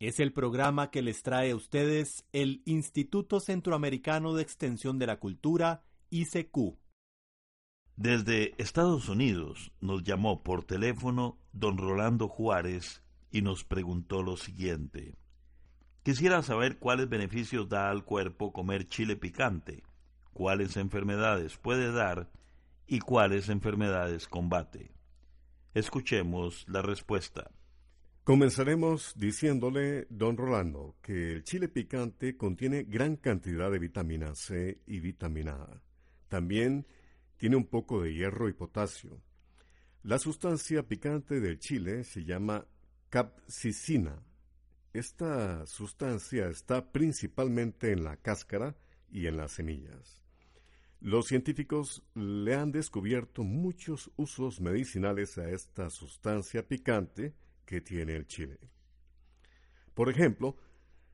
Es el programa que les trae a ustedes el Instituto Centroamericano de Extensión de la Cultura, ICQ. Desde Estados Unidos nos llamó por teléfono don Rolando Juárez y nos preguntó lo siguiente. Quisiera saber cuáles beneficios da al cuerpo comer chile picante, cuáles enfermedades puede dar y cuáles enfermedades combate. Escuchemos la respuesta. Comenzaremos diciéndole, don Rolando, que el chile picante contiene gran cantidad de vitamina C y vitamina A. También tiene un poco de hierro y potasio. La sustancia picante del chile se llama capsicina. Esta sustancia está principalmente en la cáscara y en las semillas. Los científicos le han descubierto muchos usos medicinales a esta sustancia picante que tiene el chile. Por ejemplo,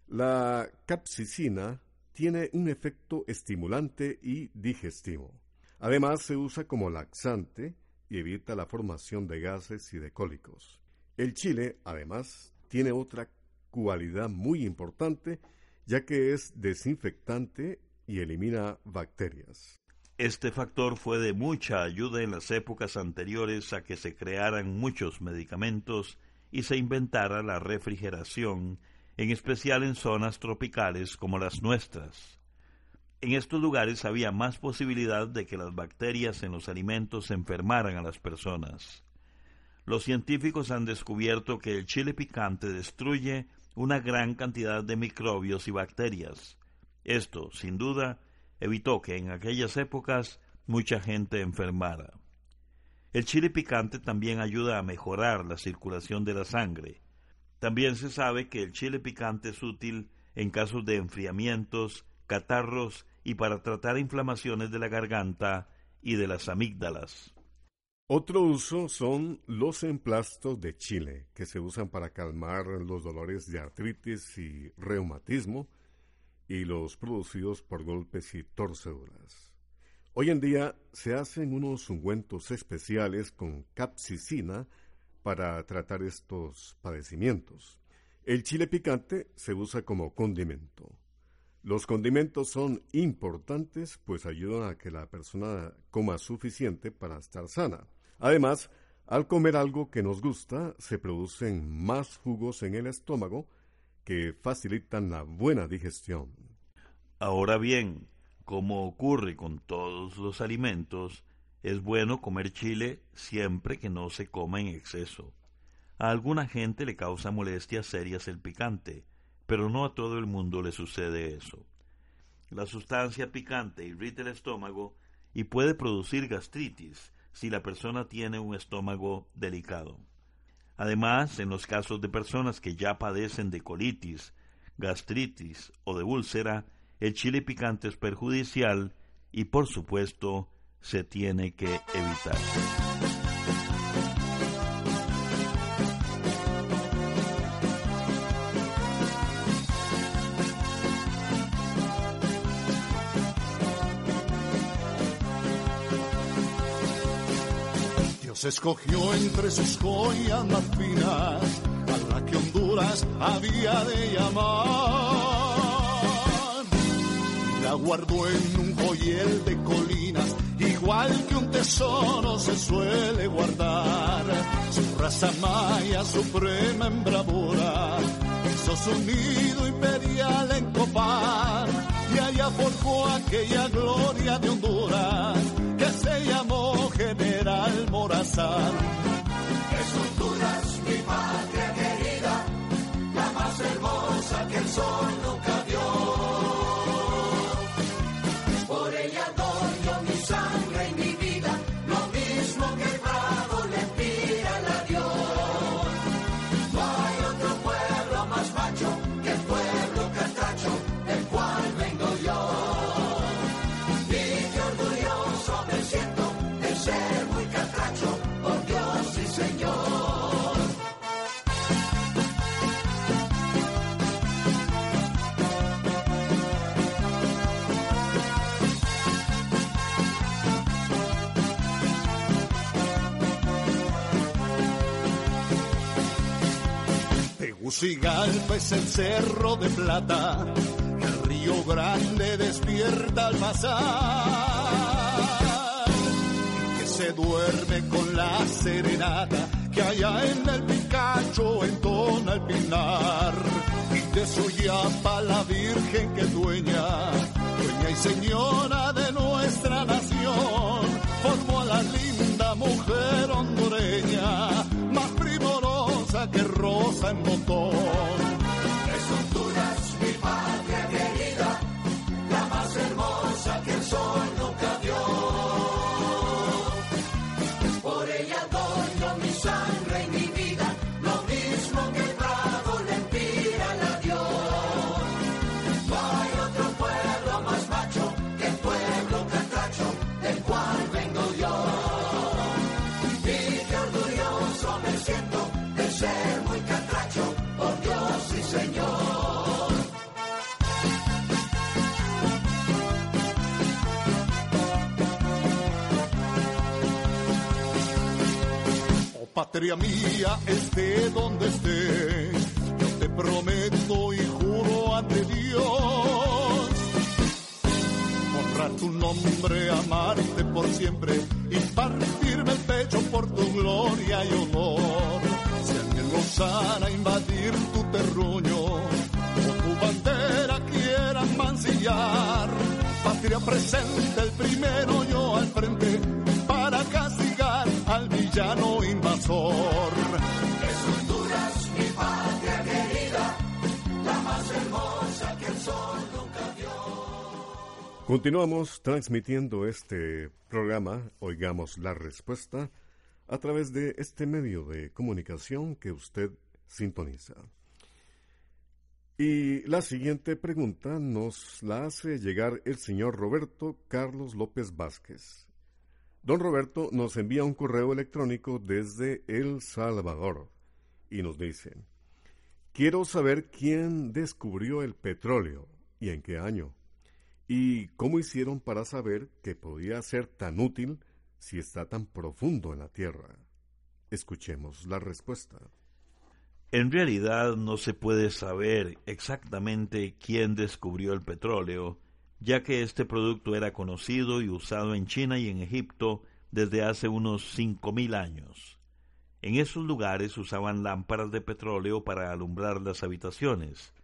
la capsicina tiene un efecto estimulante y digestivo. Además, se usa como laxante y evita la formación de gases y de cólicos. El chile, además, tiene otra cualidad muy importante, ya que es desinfectante y elimina bacterias. Este factor fue de mucha ayuda en las épocas anteriores a que se crearan muchos medicamentos y se inventara la refrigeración, en especial en zonas tropicales como las nuestras. En estos lugares había más posibilidad de que las bacterias en los alimentos enfermaran a las personas. Los científicos han descubierto que el chile picante destruye una gran cantidad de microbios y bacterias. Esto, sin duda, evitó que en aquellas épocas mucha gente enfermara. El chile picante también ayuda a mejorar la circulación de la sangre. También se sabe que el chile picante es útil en casos de enfriamientos, catarros y para tratar inflamaciones de la garganta y de las amígdalas. Otro uso son los emplastos de chile, que se usan para calmar los dolores de artritis y reumatismo y los producidos por golpes y torceduras. Hoy en día se hacen unos ungüentos especiales con capsicina para tratar estos padecimientos. El chile picante se usa como condimento. Los condimentos son importantes pues ayudan a que la persona coma suficiente para estar sana. Además, al comer algo que nos gusta, se producen más jugos en el estómago que facilitan la buena digestión. Ahora bien, como ocurre con todos los alimentos, es bueno comer chile siempre que no se coma en exceso. A alguna gente le causa molestias serias el picante, pero no a todo el mundo le sucede eso. La sustancia picante irrita el estómago y puede producir gastritis si la persona tiene un estómago delicado. Además, en los casos de personas que ya padecen de colitis, gastritis o de úlcera, el chile picante es perjudicial y por supuesto se tiene que evitar. Dios escogió entre sus joyas más finas a la que Honduras había de llamar guardó en un joyel de colinas, igual que un tesoro se suele guardar. Su raza maya suprema en bravura, hizo su nido imperial en Copán, y allá forjó aquella gloria de Honduras, que se llamó General Morazán. Es Honduras, mi patria querida, la más hermosa que el sol nunca Usigalpa es el cerro de plata, el río grande despierta al pasar, que se duerme con la serenata que allá en el Picacho entona el pinar, y de su yapa la virgen que dueña, dueña y señora de nuestra nación, formó a la linda mujer hondureña que rosa en motor. Es Honduras, mi patria querida, la más hermosa que el sol Oh patria mía, esté donde esté, yo te prometo y juro ante Dios. Honrar tu nombre, amarte por siempre y partirme el pecho por tu gloria y honor a invadir tu terruño, tu bandera quieran mancillar. Patria presente, el primero yo al frente, para castigar al villano invasor. Es mi patria querida, la más hermosa que el sol nunca vio. Continuamos transmitiendo este programa, oigamos la respuesta a través de este medio de comunicación que usted sintoniza. Y la siguiente pregunta nos la hace llegar el señor Roberto Carlos López Vázquez. Don Roberto nos envía un correo electrónico desde El Salvador y nos dice, quiero saber quién descubrió el petróleo y en qué año, y cómo hicieron para saber que podía ser tan útil si está tan profundo en la tierra? Escuchemos la respuesta. En realidad no se puede saber exactamente quién descubrió el petróleo, ya que este producto era conocido y usado en China y en Egipto desde hace unos cinco mil años. En esos lugares usaban lámparas de petróleo para alumbrar las habitaciones.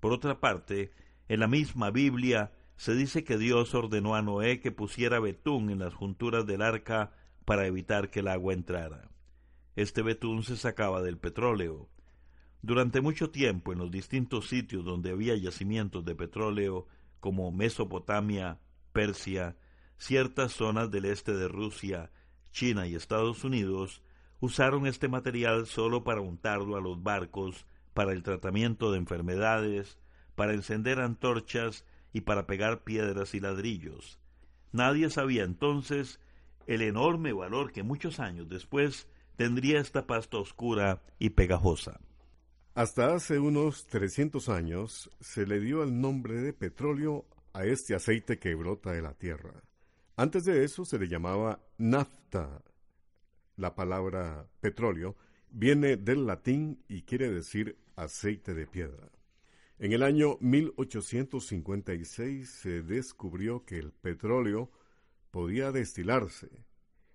Por otra parte, en la misma Biblia se dice que Dios ordenó a Noé que pusiera betún en las junturas del arca para evitar que el agua entrara. Este betún se sacaba del petróleo. Durante mucho tiempo en los distintos sitios donde había yacimientos de petróleo, como Mesopotamia, Persia, ciertas zonas del este de Rusia, China y Estados Unidos, usaron este material solo para untarlo a los barcos, para el tratamiento de enfermedades, para encender antorchas y para pegar piedras y ladrillos. Nadie sabía entonces el enorme valor que muchos años después tendría esta pasta oscura y pegajosa. Hasta hace unos 300 años se le dio el nombre de petróleo a este aceite que brota de la tierra. Antes de eso se le llamaba nafta. La palabra petróleo viene del latín y quiere decir aceite de piedra. En el año 1856 se descubrió que el petróleo podía destilarse,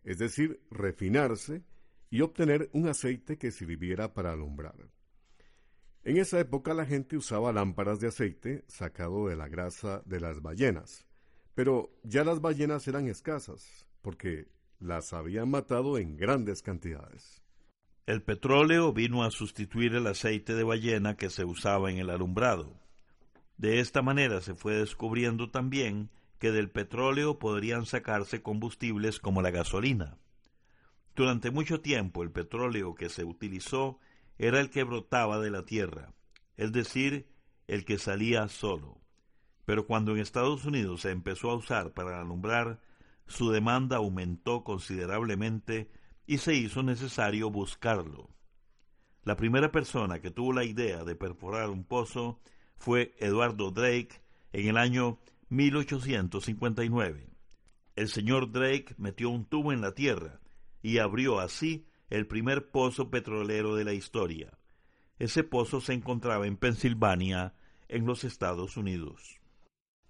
es decir, refinarse y obtener un aceite que sirviera para alumbrar. En esa época la gente usaba lámparas de aceite sacado de la grasa de las ballenas, pero ya las ballenas eran escasas, porque las habían matado en grandes cantidades. El petróleo vino a sustituir el aceite de ballena que se usaba en el alumbrado. De esta manera se fue descubriendo también que del petróleo podrían sacarse combustibles como la gasolina. Durante mucho tiempo el petróleo que se utilizó era el que brotaba de la tierra, es decir, el que salía solo. Pero cuando en Estados Unidos se empezó a usar para alumbrar, su demanda aumentó considerablemente y se hizo necesario buscarlo. La primera persona que tuvo la idea de perforar un pozo fue Eduardo Drake en el año 1859. El señor Drake metió un tubo en la tierra y abrió así el primer pozo petrolero de la historia. Ese pozo se encontraba en Pensilvania, en los Estados Unidos.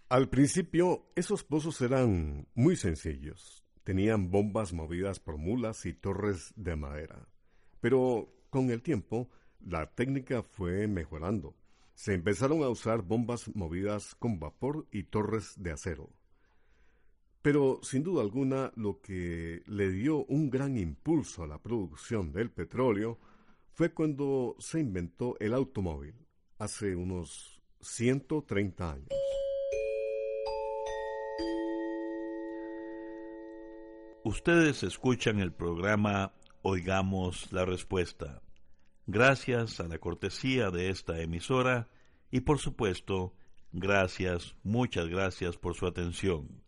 Al principio, esos pozos eran muy sencillos. Tenían bombas movidas por mulas y torres de madera. Pero con el tiempo, la técnica fue mejorando. Se empezaron a usar bombas movidas con vapor y torres de acero. Pero sin duda alguna lo que le dio un gran impulso a la producción del petróleo fue cuando se inventó el automóvil, hace unos 130 años. Ustedes escuchan el programa Oigamos la Respuesta. Gracias a la cortesía de esta emisora y por supuesto, gracias, muchas gracias por su atención.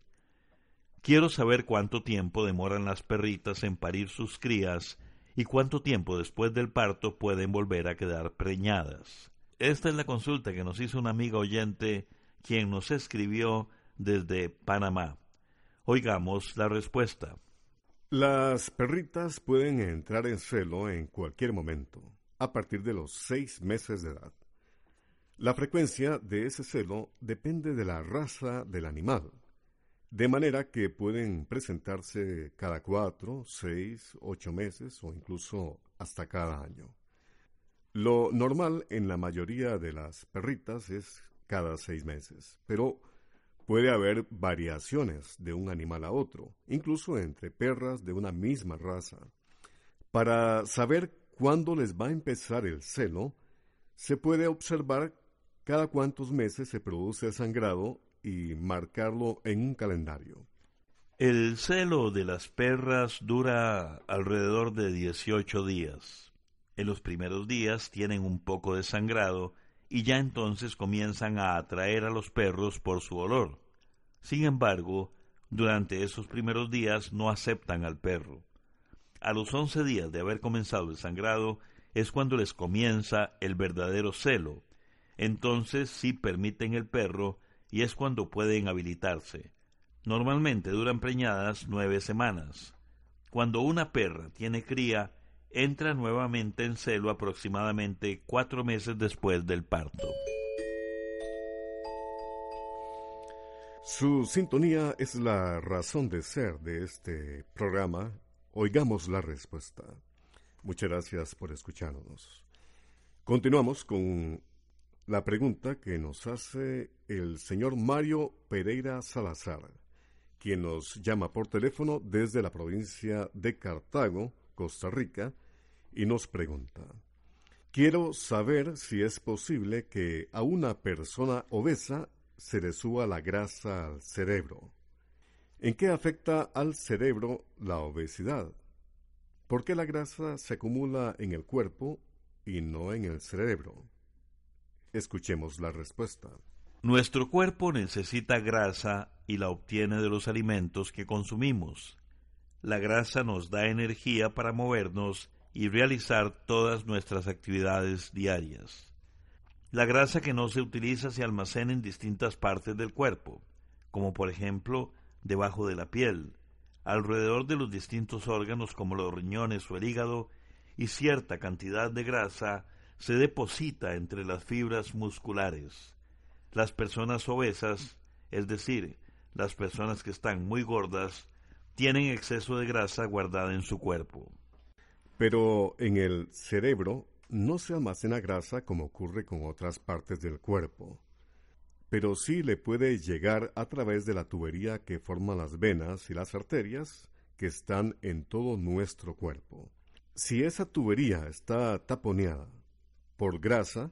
Quiero saber cuánto tiempo demoran las perritas en parir sus crías y cuánto tiempo después del parto pueden volver a quedar preñadas. Esta es la consulta que nos hizo una amiga oyente quien nos escribió desde Panamá. Oigamos la respuesta. Las perritas pueden entrar en celo en cualquier momento, a partir de los seis meses de edad. La frecuencia de ese celo depende de la raza del animal de manera que pueden presentarse cada cuatro, seis, ocho meses o incluso hasta cada año. Lo normal en la mayoría de las perritas es cada seis meses, pero puede haber variaciones de un animal a otro, incluso entre perras de una misma raza. Para saber cuándo les va a empezar el celo, se puede observar cada cuántos meses se produce sangrado y marcarlo en un calendario. El celo de las perras dura alrededor de 18 días. En los primeros días tienen un poco de sangrado y ya entonces comienzan a atraer a los perros por su olor. Sin embargo, durante esos primeros días no aceptan al perro. A los once días de haber comenzado el sangrado es cuando les comienza el verdadero celo. Entonces sí permiten el perro y es cuando pueden habilitarse. Normalmente duran preñadas nueve semanas. Cuando una perra tiene cría, entra nuevamente en celo aproximadamente cuatro meses después del parto. Su sintonía es la razón de ser de este programa. Oigamos la respuesta. Muchas gracias por escucharnos. Continuamos con la pregunta que nos hace el señor Mario Pereira Salazar, quien nos llama por teléfono desde la provincia de Cartago, Costa Rica, y nos pregunta, quiero saber si es posible que a una persona obesa se le suba la grasa al cerebro. ¿En qué afecta al cerebro la obesidad? ¿Por qué la grasa se acumula en el cuerpo y no en el cerebro? Escuchemos la respuesta. Nuestro cuerpo necesita grasa y la obtiene de los alimentos que consumimos. La grasa nos da energía para movernos y realizar todas nuestras actividades diarias. La grasa que no se utiliza se almacena en distintas partes del cuerpo, como por ejemplo debajo de la piel, alrededor de los distintos órganos como los riñones o el hígado, y cierta cantidad de grasa se deposita entre las fibras musculares. Las personas obesas, es decir, las personas que están muy gordas, tienen exceso de grasa guardada en su cuerpo. Pero en el cerebro no se almacena grasa como ocurre con otras partes del cuerpo, pero sí le puede llegar a través de la tubería que forman las venas y las arterias que están en todo nuestro cuerpo. Si esa tubería está taponeada por grasa,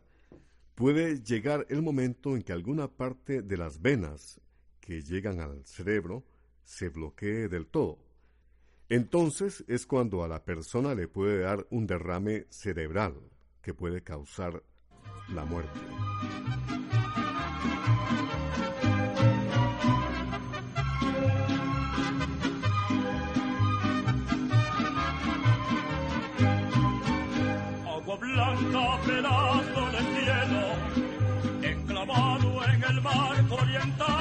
puede llegar el momento en que alguna parte de las venas que llegan al cerebro se bloquee del todo. Entonces es cuando a la persona le puede dar un derrame cerebral que puede causar la muerte. Agua blanca, pedazo de cielo, enclavado en el mar oriental,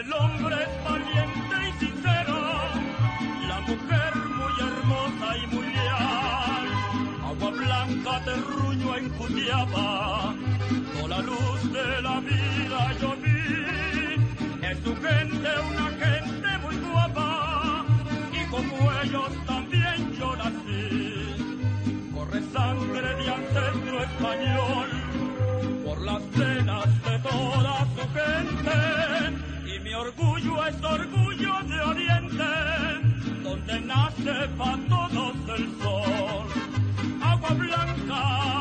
el hombre es valiente y sincero, la mujer muy hermosa y muy leal. Agua blanca, terruño en Cutiapa, con la luz de la vida yo vi, es su gente una gente muy guapa, y como ellos también yo nací. Corre sangre de ancestro español por las venas de toda su gente mi orgullo es orgullo de Oriente donde nace para todos el sol. Agua blanca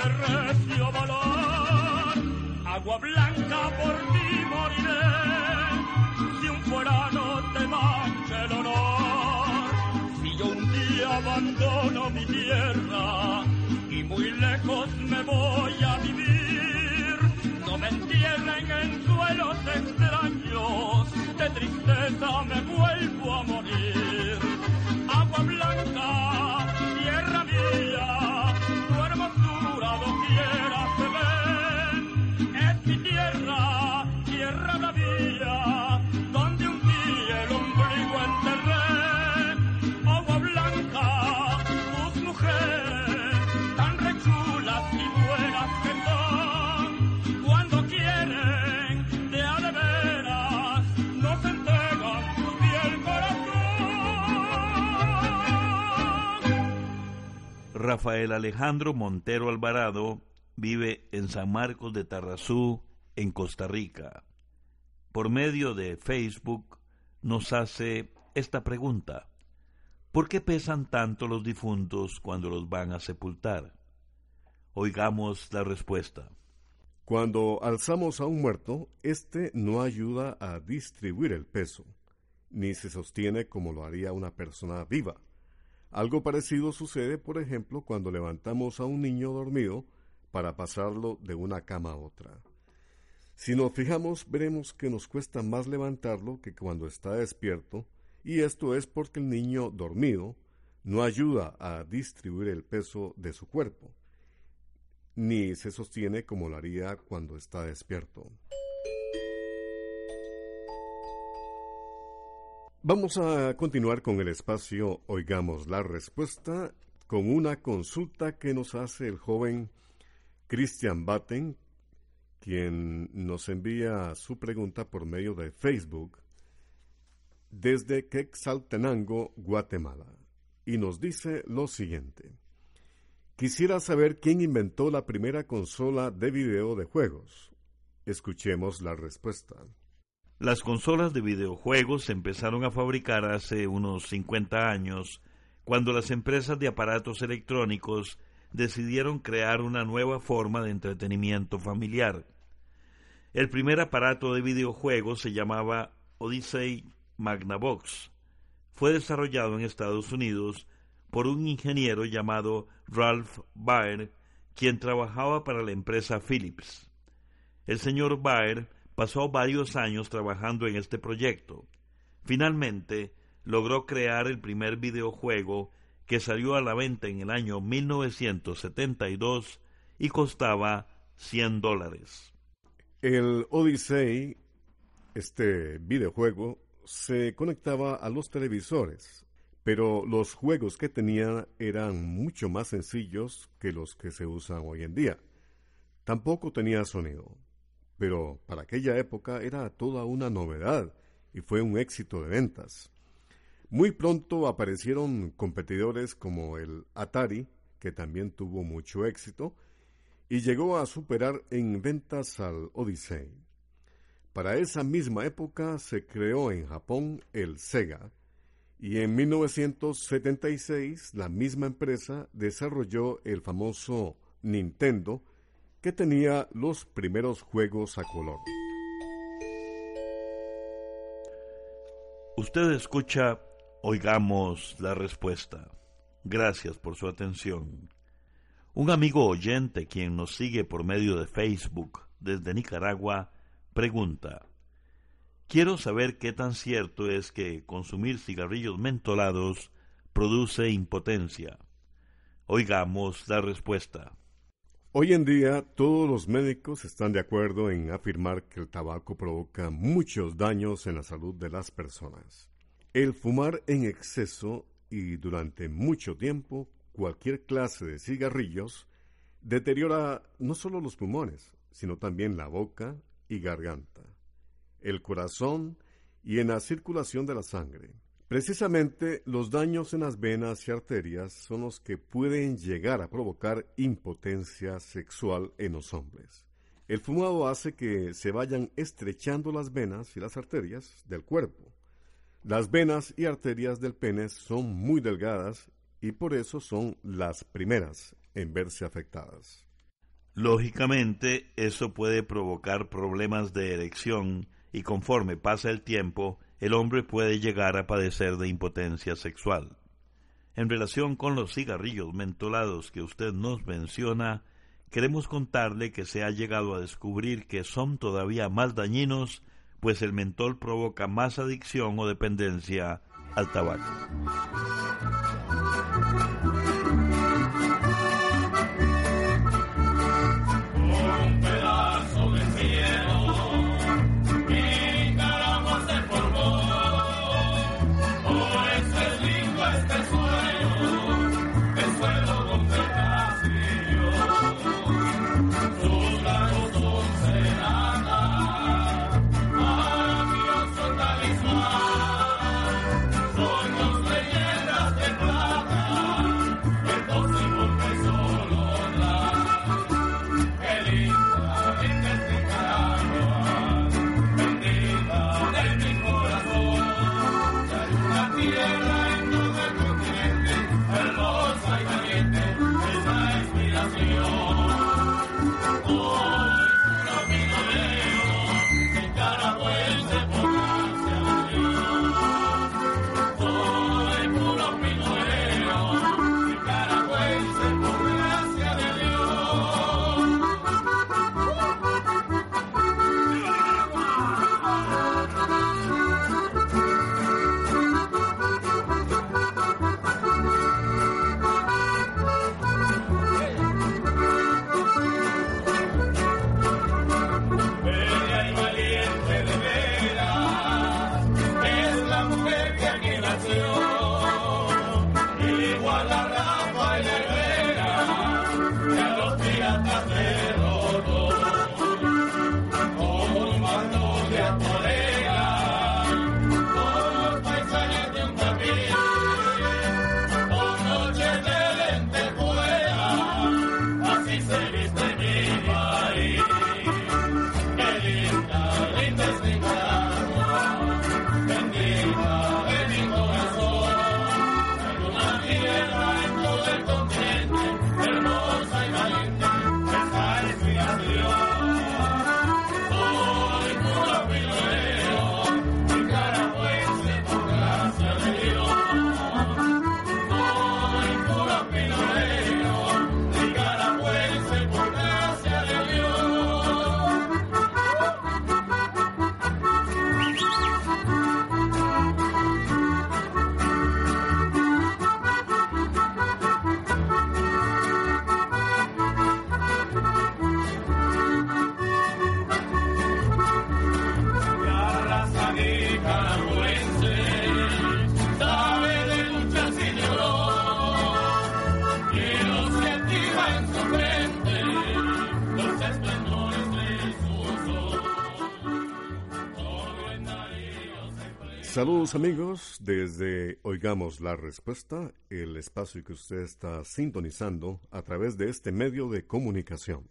de recio valor. Agua blanca por ti moriré. Si un fuerano te mancha el honor. Si yo un día abandono mi tierra Rafael Alejandro Montero Alvarado vive en San Marcos de Tarrazú, en Costa Rica. Por medio de Facebook nos hace esta pregunta. ¿Por qué pesan tanto los difuntos cuando los van a sepultar? Oigamos la respuesta. Cuando alzamos a un muerto, éste no ayuda a distribuir el peso, ni se sostiene como lo haría una persona viva. Algo parecido sucede, por ejemplo, cuando levantamos a un niño dormido para pasarlo de una cama a otra. Si nos fijamos, veremos que nos cuesta más levantarlo que cuando está despierto, y esto es porque el niño dormido no ayuda a distribuir el peso de su cuerpo, ni se sostiene como lo haría cuando está despierto. Vamos a continuar con el espacio Oigamos la Respuesta con una consulta que nos hace el joven Christian Batten, quien nos envía su pregunta por medio de Facebook desde Quetzaltenango, Guatemala, y nos dice lo siguiente. Quisiera saber quién inventó la primera consola de video de juegos. Escuchemos la respuesta. Las consolas de videojuegos se empezaron a fabricar hace unos 50 años cuando las empresas de aparatos electrónicos decidieron crear una nueva forma de entretenimiento familiar. El primer aparato de videojuegos se llamaba Odyssey Magnavox. Fue desarrollado en Estados Unidos por un ingeniero llamado Ralph Baer, quien trabajaba para la empresa Philips. El señor Baer pasó varios años trabajando en este proyecto. Finalmente, logró crear el primer videojuego que salió a la venta en el año 1972 y costaba 100 dólares. El Odyssey, este videojuego, se conectaba a los televisores, pero los juegos que tenía eran mucho más sencillos que los que se usan hoy en día. Tampoco tenía sonido, pero para aquella época era toda una novedad y fue un éxito de ventas. Muy pronto aparecieron competidores como el Atari, que también tuvo mucho éxito, y llegó a superar en ventas al Odyssey. Para esa misma época se creó en Japón el Sega, y en 1976 la misma empresa desarrolló el famoso Nintendo, que tenía los primeros juegos a color. Usted escucha Oigamos la respuesta. Gracias por su atención. Un amigo oyente quien nos sigue por medio de Facebook desde Nicaragua pregunta, Quiero saber qué tan cierto es que consumir cigarrillos mentolados produce impotencia. Oigamos la respuesta. Hoy en día todos los médicos están de acuerdo en afirmar que el tabaco provoca muchos daños en la salud de las personas. El fumar en exceso y durante mucho tiempo cualquier clase de cigarrillos deteriora no solo los pulmones, sino también la boca y garganta, el corazón y en la circulación de la sangre. Precisamente los daños en las venas y arterias son los que pueden llegar a provocar impotencia sexual en los hombres. El fumado hace que se vayan estrechando las venas y las arterias del cuerpo las venas y arterias del pene son muy delgadas y por eso son las primeras en verse afectadas. Lógicamente, eso puede provocar problemas de erección y conforme pasa el tiempo, el hombre puede llegar a padecer de impotencia sexual. En relación con los cigarrillos mentolados que usted nos menciona, queremos contarle que se ha llegado a descubrir que son todavía más dañinos pues el mentol provoca más adicción o dependencia al tabaco. Amigos, desde Oigamos la Respuesta, el espacio que usted está sintonizando a través de este medio de comunicación.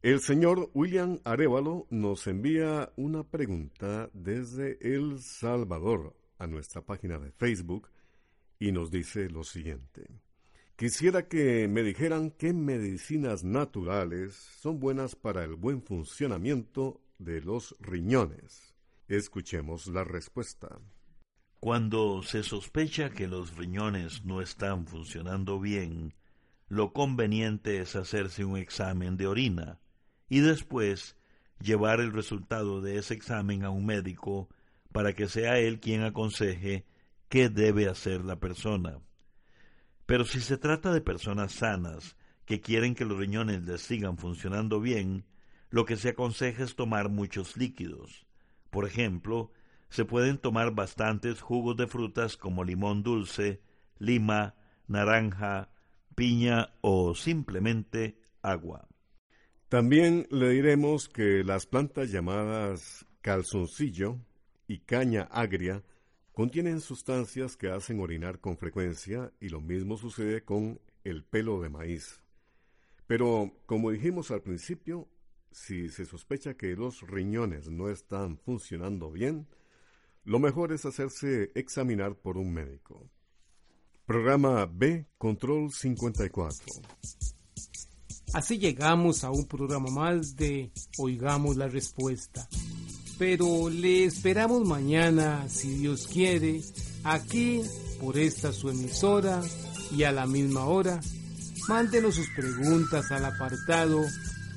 El señor William Arevalo nos envía una pregunta desde El Salvador a nuestra página de Facebook y nos dice lo siguiente. Quisiera que me dijeran qué medicinas naturales son buenas para el buen funcionamiento de los riñones. Escuchemos la respuesta. Cuando se sospecha que los riñones no están funcionando bien, lo conveniente es hacerse un examen de orina y después llevar el resultado de ese examen a un médico para que sea él quien aconseje qué debe hacer la persona. Pero si se trata de personas sanas que quieren que los riñones les sigan funcionando bien, lo que se aconseja es tomar muchos líquidos. Por ejemplo, se pueden tomar bastantes jugos de frutas como limón dulce, lima, naranja, piña o simplemente agua. También le diremos que las plantas llamadas calzoncillo y caña agria contienen sustancias que hacen orinar con frecuencia y lo mismo sucede con el pelo de maíz. Pero, como dijimos al principio, si se sospecha que los riñones no están funcionando bien, lo mejor es hacerse examinar por un médico. Programa B, Control 54. Así llegamos a un programa más de Oigamos la Respuesta pero le esperamos mañana, si Dios quiere, aquí por esta su emisora y a la misma hora. Mándenos sus preguntas al apartado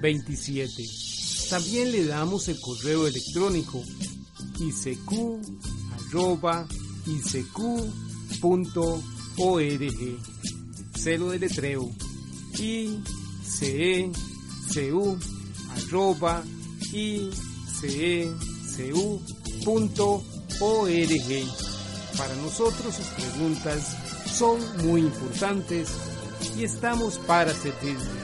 27. También le damos el correo electrónico isq arroba org Celo de letreo e cecu.org. Para nosotros sus preguntas son muy importantes y estamos para servirle.